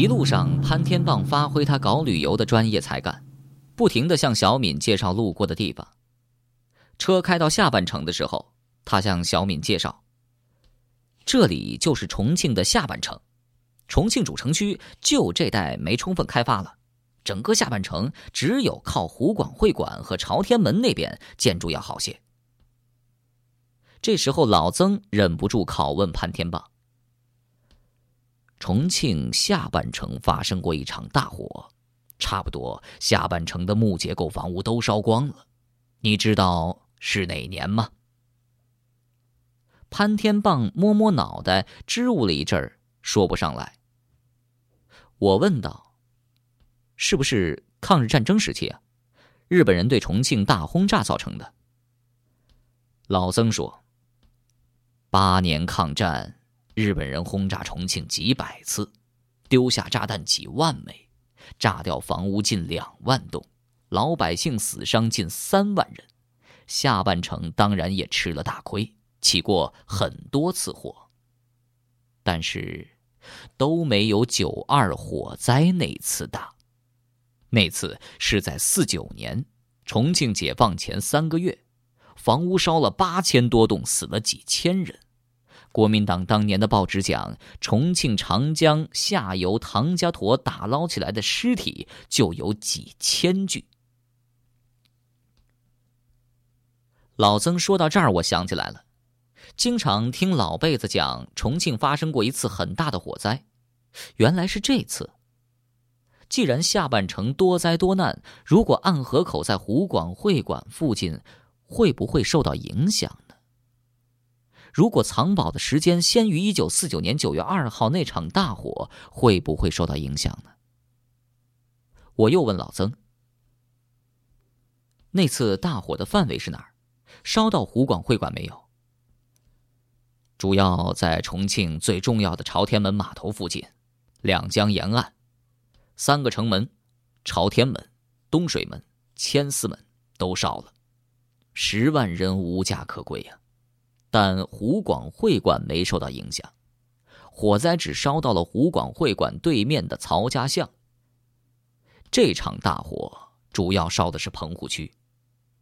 一路上，潘天棒发挥他搞旅游的专业才干，不停的向小敏介绍路过的地方。车开到下半城的时候，他向小敏介绍：“这里就是重庆的下半城，重庆主城区就这带没充分开发了，整个下半城只有靠湖广会馆和朝天门那边建筑要好些。”这时候，老曾忍不住拷问潘天棒。重庆下半城发生过一场大火，差不多下半城的木结构房屋都烧光了。你知道是哪年吗？潘天棒摸摸脑袋，支吾了一阵儿，说不上来。我问道：“是不是抗日战争时期啊？日本人对重庆大轰炸造成的？”老曾说：“八年抗战。”日本人轰炸重庆几百次，丢下炸弹几万枚，炸掉房屋近两万栋，老百姓死伤近三万人，下半城当然也吃了大亏，起过很多次火。但是，都没有九二火灾那次大。那次是在四九年，重庆解放前三个月，房屋烧了八千多栋，死了几千人。国民党当年的报纸讲，重庆长江下游唐家沱打捞起来的尸体就有几千具。老曾说到这儿，我想起来了，经常听老辈子讲，重庆发生过一次很大的火灾，原来是这次。既然下半城多灾多难，如果暗河口在湖广会馆附近，会不会受到影响？如果藏宝的时间先于一九四九年九月二号那场大火，会不会受到影响呢？我又问老曾：“那次大火的范围是哪儿？烧到湖广会馆没有？”主要在重庆最重要的朝天门码头附近，两江沿岸，三个城门：朝天门、东水门、千厮门都烧了，十万人无家可归呀。但湖广会馆没受到影响，火灾只烧到了湖广会馆对面的曹家巷。这场大火主要烧的是棚户区，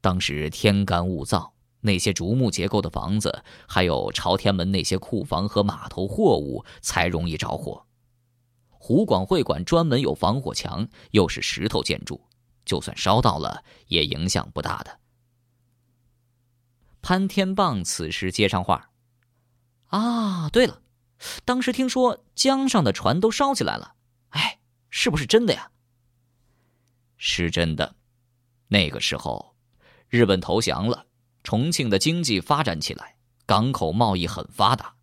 当时天干物燥，那些竹木结构的房子，还有朝天门那些库房和码头货物才容易着火。湖广会馆专门有防火墙，又是石头建筑，就算烧到了也影响不大的。潘天棒此时接上话：“啊，对了，当时听说江上的船都烧起来了，哎，是不是真的呀？”“是真的。那个时候，日本投降了，重庆的经济发展起来，港口贸易很发达。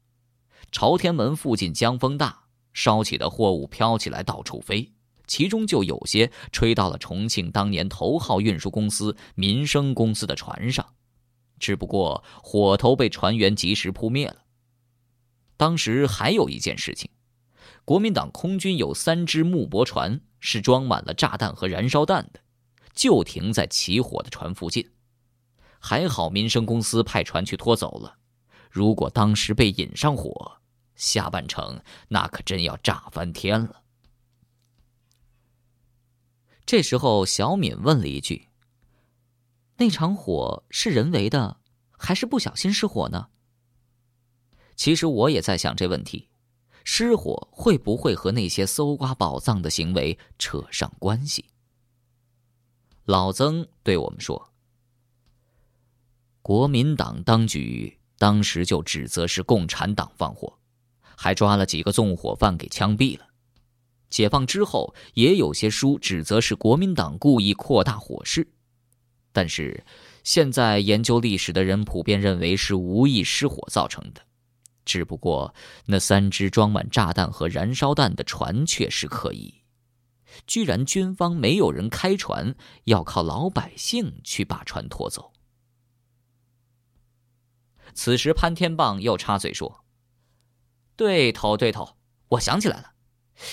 朝天门附近江风大，烧起的货物飘起来到处飞，其中就有些吹到了重庆当年头号运输公司民生公司的船上。”只不过火头被船员及时扑灭了。当时还有一件事情，国民党空军有三只木驳船是装满了炸弹和燃烧弹的，就停在起火的船附近。还好民生公司派船去拖走了。如果当时被引上火，下半程那可真要炸翻天了。这时候，小敏问了一句。那场火是人为的，还是不小心失火呢？其实我也在想这问题：失火会不会和那些搜刮宝藏的行为扯上关系？老曾对我们说：“国民党当局当时就指责是共产党放火，还抓了几个纵火犯给枪毙了。解放之后，也有些书指责是国民党故意扩大火势。”但是，现在研究历史的人普遍认为是无意失火造成的，只不过那三只装满炸弹和燃烧弹的船却是可疑。居然军方没有人开船，要靠老百姓去把船拖走。此时，潘天棒又插嘴说：“对头，对头，我想起来了，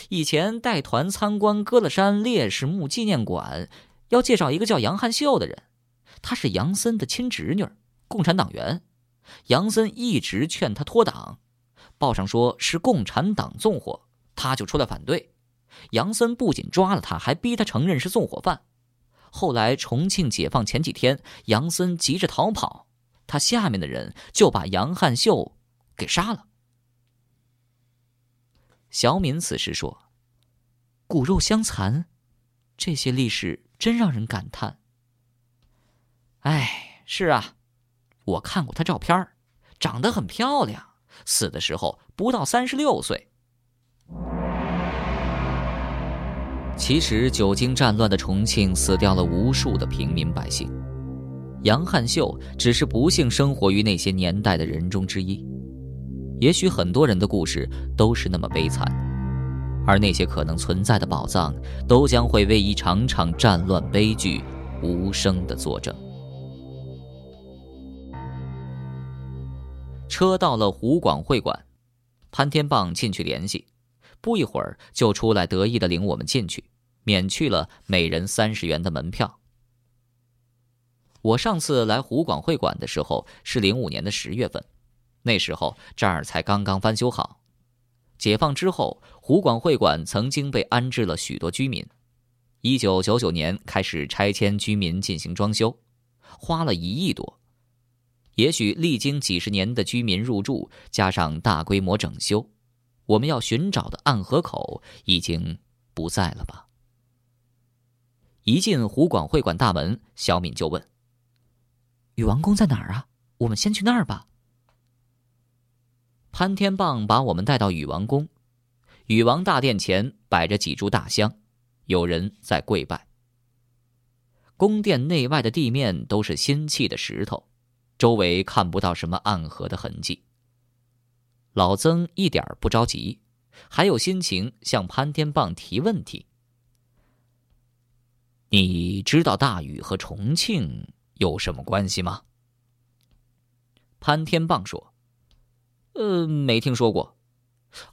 以前带团参观歌乐山烈士墓纪念馆，要介绍一个叫杨汉秀的人。”她是杨森的亲侄女，共产党员。杨森一直劝她脱党，报上说是共产党纵火，她就出来反对。杨森不仅抓了他，还逼他承认是纵火犯。后来重庆解放前几天，杨森急着逃跑，他下面的人就把杨汉秀给杀了。小敏此时说：“骨肉相残，这些历史真让人感叹。”哎，是啊，我看过她照片长得很漂亮，死的时候不到三十六岁。其实，久经战乱的重庆死掉了无数的平民百姓，杨汉秀只是不幸生活于那些年代的人中之一。也许很多人的故事都是那么悲惨，而那些可能存在的宝藏，都将会为一场场战乱悲剧无声的作证。车到了湖广会馆，潘天棒进去联系。不一会儿就出来，得意的领我们进去，免去了每人三十元的门票。我上次来湖广会馆的时候是零五年的十月份，那时候这儿才刚刚翻修好。解放之后，湖广会馆曾经被安置了许多居民。一九九九年开始拆迁居民进行装修，花了一亿多。也许历经几十年的居民入住，加上大规模整修。我们要寻找的暗河口已经不在了吧？一进湖广会馆大门，小敏就问：“禹王宫在哪儿啊？我们先去那儿吧。”潘天棒把我们带到禹王宫，禹王大殿前摆着几株大香，有人在跪拜。宫殿内外的地面都是新砌的石头，周围看不到什么暗河的痕迹。老曾一点不着急，还有心情向潘天棒提问题。你知道大禹和重庆有什么关系吗？潘天棒说：“呃，没听说过。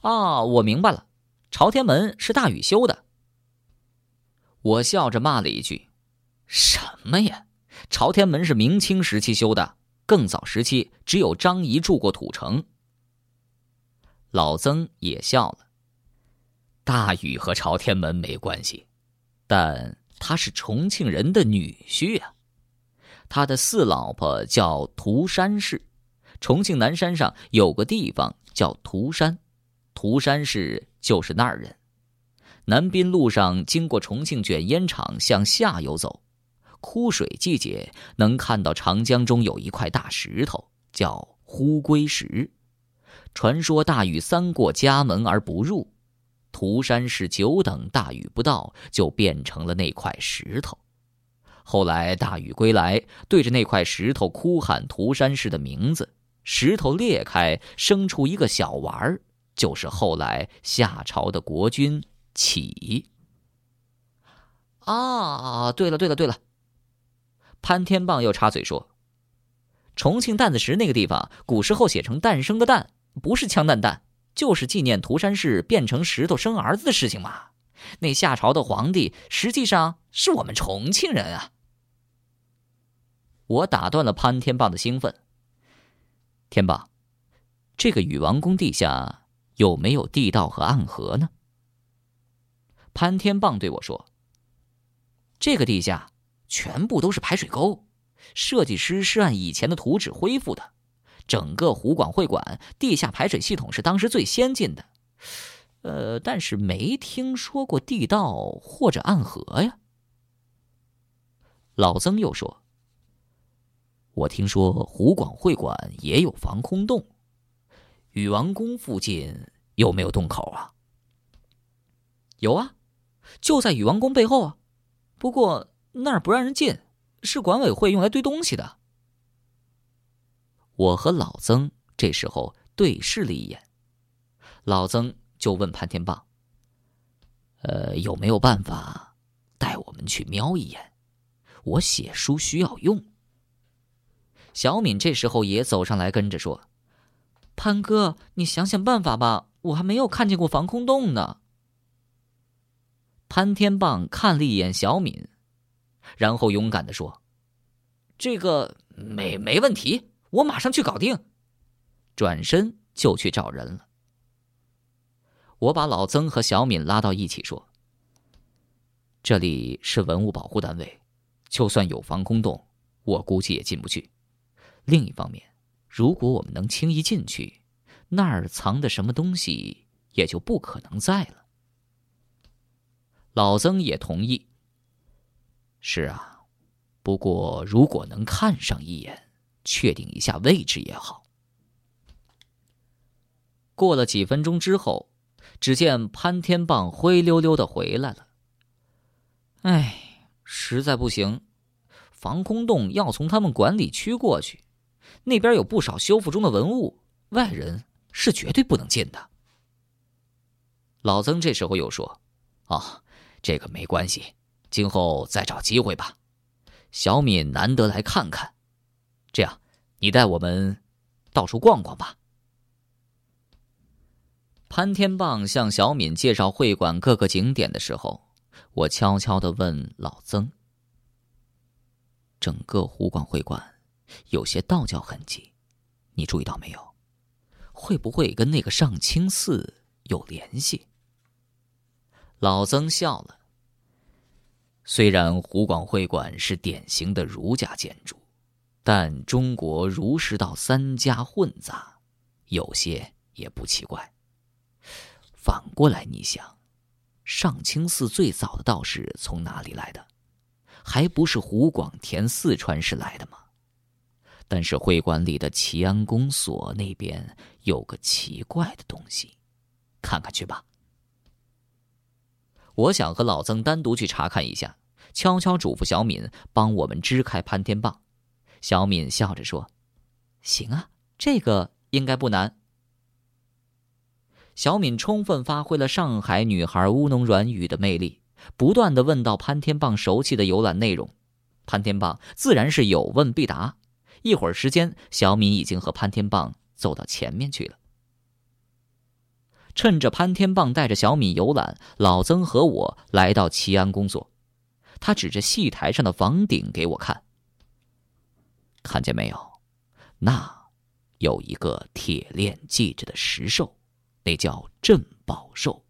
啊，我明白了，朝天门是大禹修的。”我笑着骂了一句：“什么呀？朝天门是明清时期修的，更早时期只有张仪住过土城。”老曾也笑了。大禹和朝天门没关系，但他是重庆人的女婿啊。他的四老婆叫涂山氏，重庆南山上有个地方叫涂山，涂山氏就是那儿人。南滨路上经过重庆卷烟厂向下游走，枯水季节能看到长江中有一块大石头，叫呼龟石。传说大禹三过家门而不入，涂山氏久等大禹不到，就变成了那块石头。后来大禹归来，对着那块石头哭喊涂山氏的名字，石头裂开，生出一个小娃儿，就是后来夏朝的国君启。啊，对了对了对了，潘天棒又插嘴说：“重庆弹子石那个地方，古时候写成诞生的诞。”不是枪弹弹，就是纪念涂山氏变成石头生儿子的事情嘛。那夏朝的皇帝实际上是我们重庆人啊！我打断了潘天棒的兴奋。天棒，这个禹王宫地下有没有地道和暗河呢？潘天棒对我说：“这个地下全部都是排水沟，设计师是按以前的图纸恢复的。”整个湖广会馆地下排水系统是当时最先进的，呃，但是没听说过地道或者暗河呀。老曾又说：“我听说湖广会馆也有防空洞，禹王宫附近有没有洞口啊？”有啊，就在禹王宫背后啊，不过那儿不让人进，是管委会用来堆东西的。我和老曾这时候对视了一眼，老曾就问潘天棒：“呃，有没有办法带我们去瞄一眼？我写书需要用。”小敏这时候也走上来跟着说：“潘哥，你想想办法吧，我还没有看见过防空洞呢。”潘天棒看了一眼小敏，然后勇敢的说：“这个没没问题。”我马上去搞定，转身就去找人了。我把老曾和小敏拉到一起说：“这里是文物保护单位，就算有防空洞，我估计也进不去。另一方面，如果我们能轻易进去，那儿藏的什么东西也就不可能在了。老曾也同意。是啊，不过如果能看上一眼，确定一下位置也好。过了几分钟之后，只见潘天棒灰溜溜的回来了。哎，实在不行，防空洞要从他们管理区过去，那边有不少修复中的文物，外人是绝对不能进的。老曾这时候又说：“啊。”这个没关系，今后再找机会吧。小敏难得来看看，这样，你带我们到处逛逛吧。潘天棒向小敏介绍会馆各个景点的时候，我悄悄的问老曾：“整个湖广会馆有些道教痕迹，你注意到没有？会不会跟那个上清寺有联系？”老曾笑了。虽然湖广会馆是典型的儒家建筑，但中国儒释道三家混杂，有些也不奇怪。反过来，你想，上清寺最早的道士从哪里来的？还不是湖广填四川市来的吗？但是会馆里的齐安公所那边有个奇怪的东西，看看去吧。我想和老曾单独去查看一下，悄悄嘱咐小敏帮我们支开潘天棒。小敏笑着说：“行啊，这个应该不难。”小敏充分发挥了上海女孩乌侬软语的魅力，不断的问到潘天棒熟悉的游览内容，潘天棒自然是有问必答。一会儿时间，小敏已经和潘天棒走到前面去了。趁着潘天棒带着小敏游览，老曾和我来到齐安公所。他指着戏台上的房顶给我看，看见没有？那有一个铁链系着的石兽，那叫镇宝兽。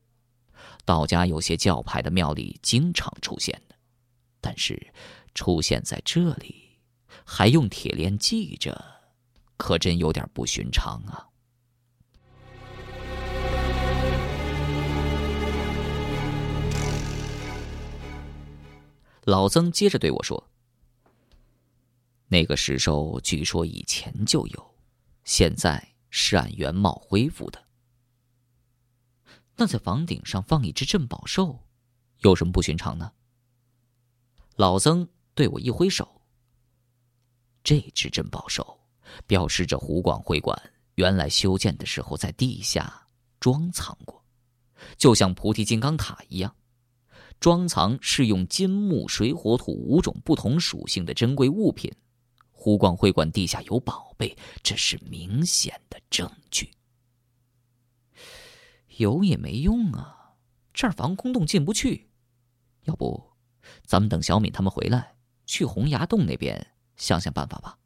道家有些教派的庙里经常出现的，但是出现在这里，还用铁链系着，可真有点不寻常啊。老曾接着对我说：“那个石兽据说以前就有，现在是按原貌恢复的。那在房顶上放一只镇宝兽，有什么不寻常呢？”老曾对我一挥手：“这只镇宝兽，表示着湖广会馆原来修建的时候在地下装藏过，就像菩提金刚塔一样。”装藏是用金木水火土五种不同属性的珍贵物品，湖广会馆地下有宝贝，这是明显的证据。有也没用啊，这儿防空洞进不去。要不，咱们等小敏他们回来，去洪崖洞那边想想办法吧。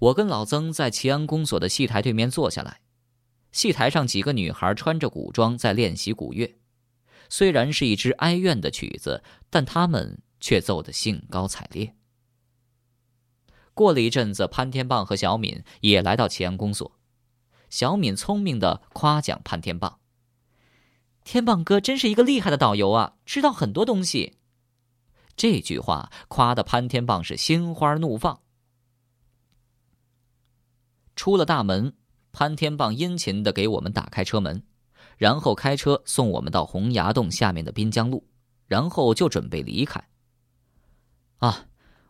我跟老曾在齐安公所的戏台对面坐下来。戏台上几个女孩穿着古装在练习古乐，虽然是一支哀怨的曲子，但她们却奏得兴高采烈。过了一阵子，潘天棒和小敏也来到齐安公所。小敏聪明的夸奖潘天棒：“天棒哥真是一个厉害的导游啊，知道很多东西。”这句话夸的潘天棒是心花怒放。出了大门。潘天棒殷勤的给我们打开车门，然后开车送我们到洪崖洞下面的滨江路，然后就准备离开。啊，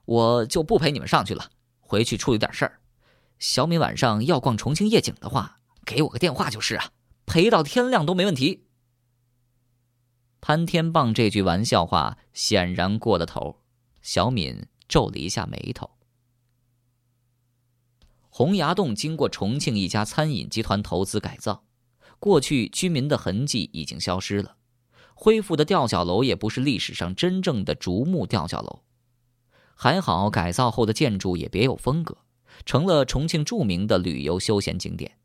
我就不陪你们上去了，回去处理点事儿。小敏晚上要逛重庆夜景的话，给我个电话就是啊，陪到天亮都没问题。潘天棒这句玩笑话显然过了头，小敏皱了一下眉头。洪崖洞经过重庆一家餐饮集团投资改造，过去居民的痕迹已经消失了，恢复的吊脚楼也不是历史上真正的竹木吊脚楼，还好改造后的建筑也别有风格，成了重庆著名的旅游休闲景点。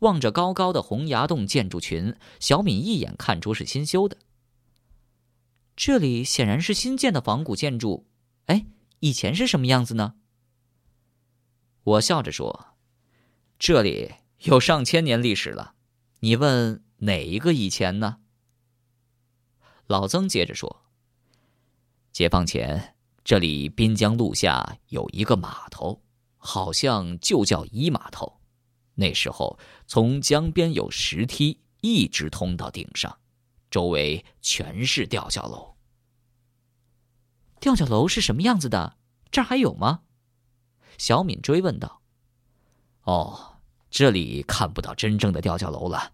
望着高高的洪崖洞建筑群，小敏一眼看出是新修的。这里显然是新建的仿古建筑，哎，以前是什么样子呢？我笑着说：“这里有上千年历史了，你问哪一个以前呢？”老曾接着说：“解放前，这里滨江路下有一个码头，好像就叫一码头。那时候，从江边有石梯一直通到顶上，周围全是吊脚楼。吊脚楼是什么样子的？这儿还有吗？”小敏追问道：“哦，这里看不到真正的吊脚楼了。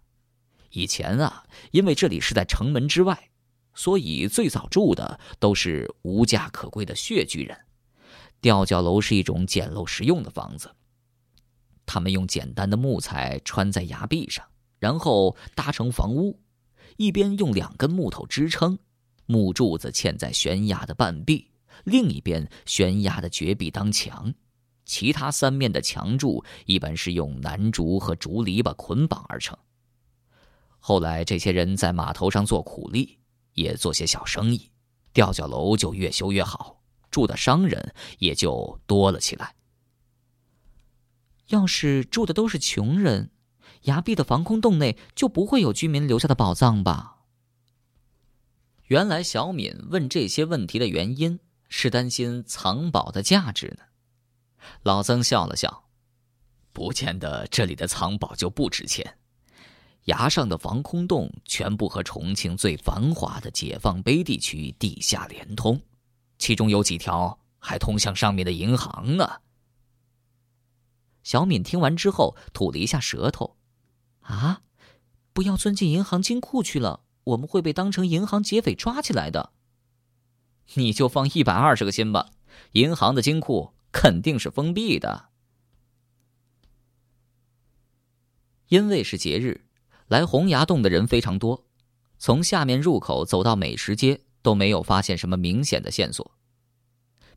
以前啊，因为这里是在城门之外，所以最早住的都是无家可归的穴居人。吊脚楼是一种简陋实用的房子，他们用简单的木材穿在崖壁上，然后搭成房屋，一边用两根木头支撑，木柱子嵌在悬崖的半壁，另一边悬崖的绝壁当墙。”其他三面的墙柱一般是用楠竹和竹篱笆捆绑而成。后来，这些人在码头上做苦力，也做些小生意，吊脚楼就越修越好，住的商人也就多了起来。要是住的都是穷人，崖壁的防空洞内就不会有居民留下的宝藏吧？原来，小敏问这些问题的原因是担心藏宝的价值呢。老曾笑了笑，不见得这里的藏宝就不值钱。崖上的防空洞全部和重庆最繁华的解放碑地区地下连通，其中有几条还通向上面的银行呢。小敏听完之后吐了一下舌头：“啊，不要钻进银行金库去了，我们会被当成银行劫匪抓起来的。你就放一百二十个心吧，银行的金库。”肯定是封闭的，因为是节日，来洪崖洞的人非常多。从下面入口走到美食街，都没有发现什么明显的线索。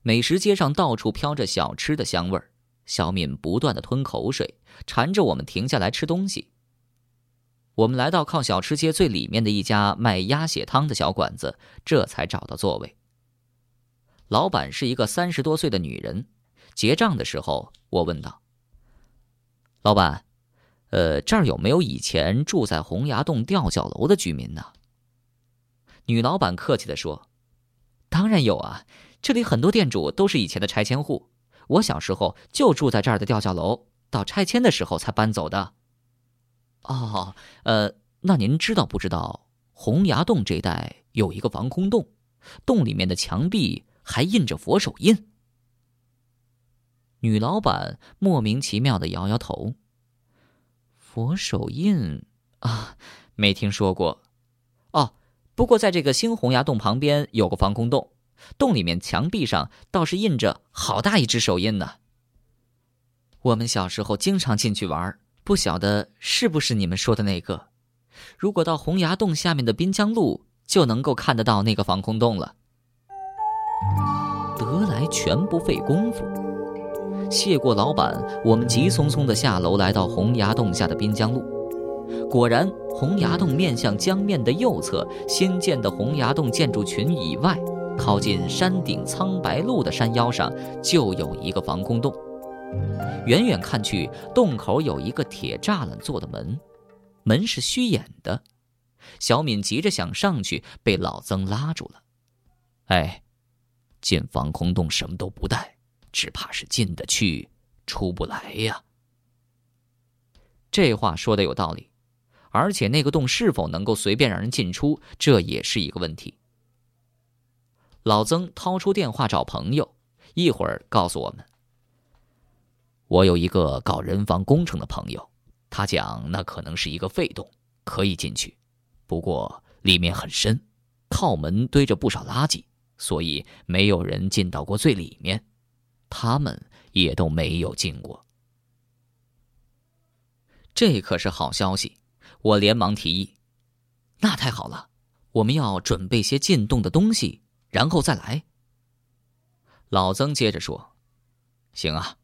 美食街上到处飘着小吃的香味儿，小敏不断的吞口水，缠着我们停下来吃东西。我们来到靠小吃街最里面的一家卖鸭血汤的小馆子，这才找到座位。老板是一个三十多岁的女人。结账的时候，我问道：“老板，呃，这儿有没有以前住在洪崖洞吊脚楼的居民呢？”女老板客气的说：“当然有啊，这里很多店主都是以前的拆迁户。我小时候就住在这儿的吊脚楼，到拆迁的时候才搬走的。”哦，呃，那您知道不知道洪崖洞这一带有一个防空洞，洞里面的墙壁还印着佛手印？女老板莫名其妙的摇摇头。佛手印啊，没听说过。哦，不过在这个新洪崖洞旁边有个防空洞，洞里面墙壁上倒是印着好大一只手印呢。我们小时候经常进去玩，不晓得是不是你们说的那个。如果到洪崖洞下面的滨江路，就能够看得到那个防空洞了。得来全不费工夫。谢过老板，我们急匆匆地下楼，来到洪崖洞下的滨江路。果然，洪崖洞面向江面的右侧，新建的洪崖洞建筑群以外，靠近山顶苍白路的山腰上，就有一个防空洞。远远看去，洞口有一个铁栅栏做的门，门是虚掩的。小敏急着想上去，被老曾拉住了。哎，进防空洞什么都不带。只怕是进得去，出不来呀。这话说的有道理，而且那个洞是否能够随便让人进出，这也是一个问题。老曾掏出电话找朋友，一会儿告诉我们：“我有一个搞人防工程的朋友，他讲那可能是一个废洞，可以进去，不过里面很深，靠门堆着不少垃圾，所以没有人进到过最里面。”他们也都没有进过，这可是好消息！我连忙提议：“那太好了，我们要准备些进洞的东西，然后再来。”老曾接着说：“行啊，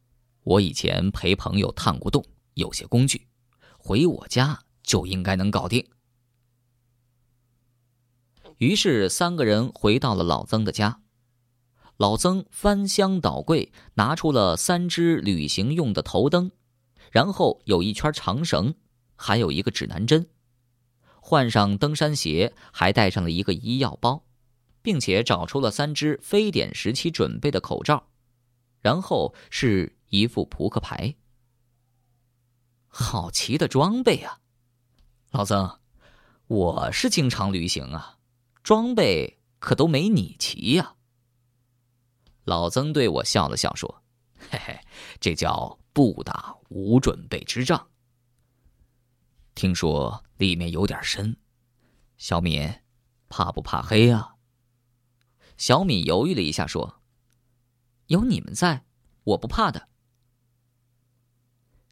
我以前陪朋友探过洞，有些工具，回我家就应该能搞定。于是三个人回到了老曾的家。老曾翻箱倒柜，拿出了三只旅行用的头灯，然后有一圈长绳，还有一个指南针。换上登山鞋，还带上了一个医药包，并且找出了三只非典时期准备的口罩，然后是一副扑克牌。好齐的装备啊！老曾，我是经常旅行啊，装备可都没你齐呀。老曾对我笑了笑，说：“嘿嘿，这叫不打无准备之仗。听说里面有点深，小敏，怕不怕黑啊？”小敏犹豫了一下，说：“有你们在，我不怕的。”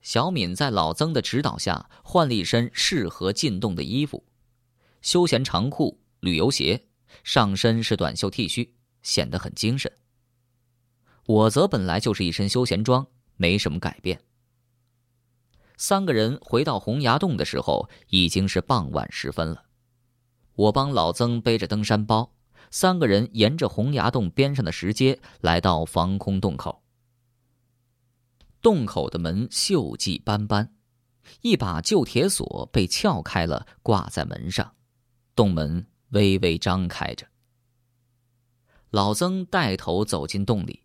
小敏在老曾的指导下换了一身适合进洞的衣服，休闲长裤、旅游鞋，上身是短袖 T 恤，显得很精神。我则本来就是一身休闲装，没什么改变。三个人回到洪崖洞的时候，已经是傍晚时分了。我帮老曾背着登山包，三个人沿着洪崖洞边上的石阶来到防空洞口。洞口的门锈迹斑斑，一把旧铁锁被撬开了，挂在门上，洞门微微张开着。老曾带头走进洞里。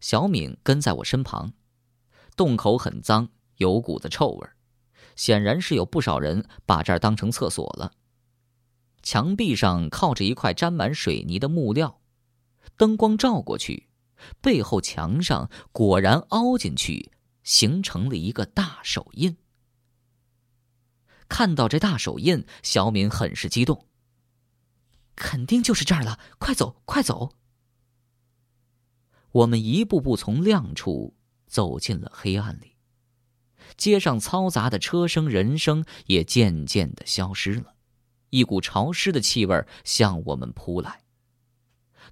小敏跟在我身旁，洞口很脏，有股子臭味显然是有不少人把这儿当成厕所了。墙壁上靠着一块沾满水泥的木料，灯光照过去，背后墙上果然凹进去，形成了一个大手印。看到这大手印，小敏很是激动，肯定就是这儿了，快走，快走！我们一步步从亮处走进了黑暗里，街上嘈杂的车声、人声也渐渐的消失了，一股潮湿的气味向我们扑来。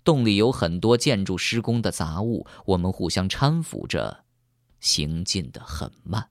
洞里有很多建筑施工的杂物，我们互相搀扶着，行进的很慢。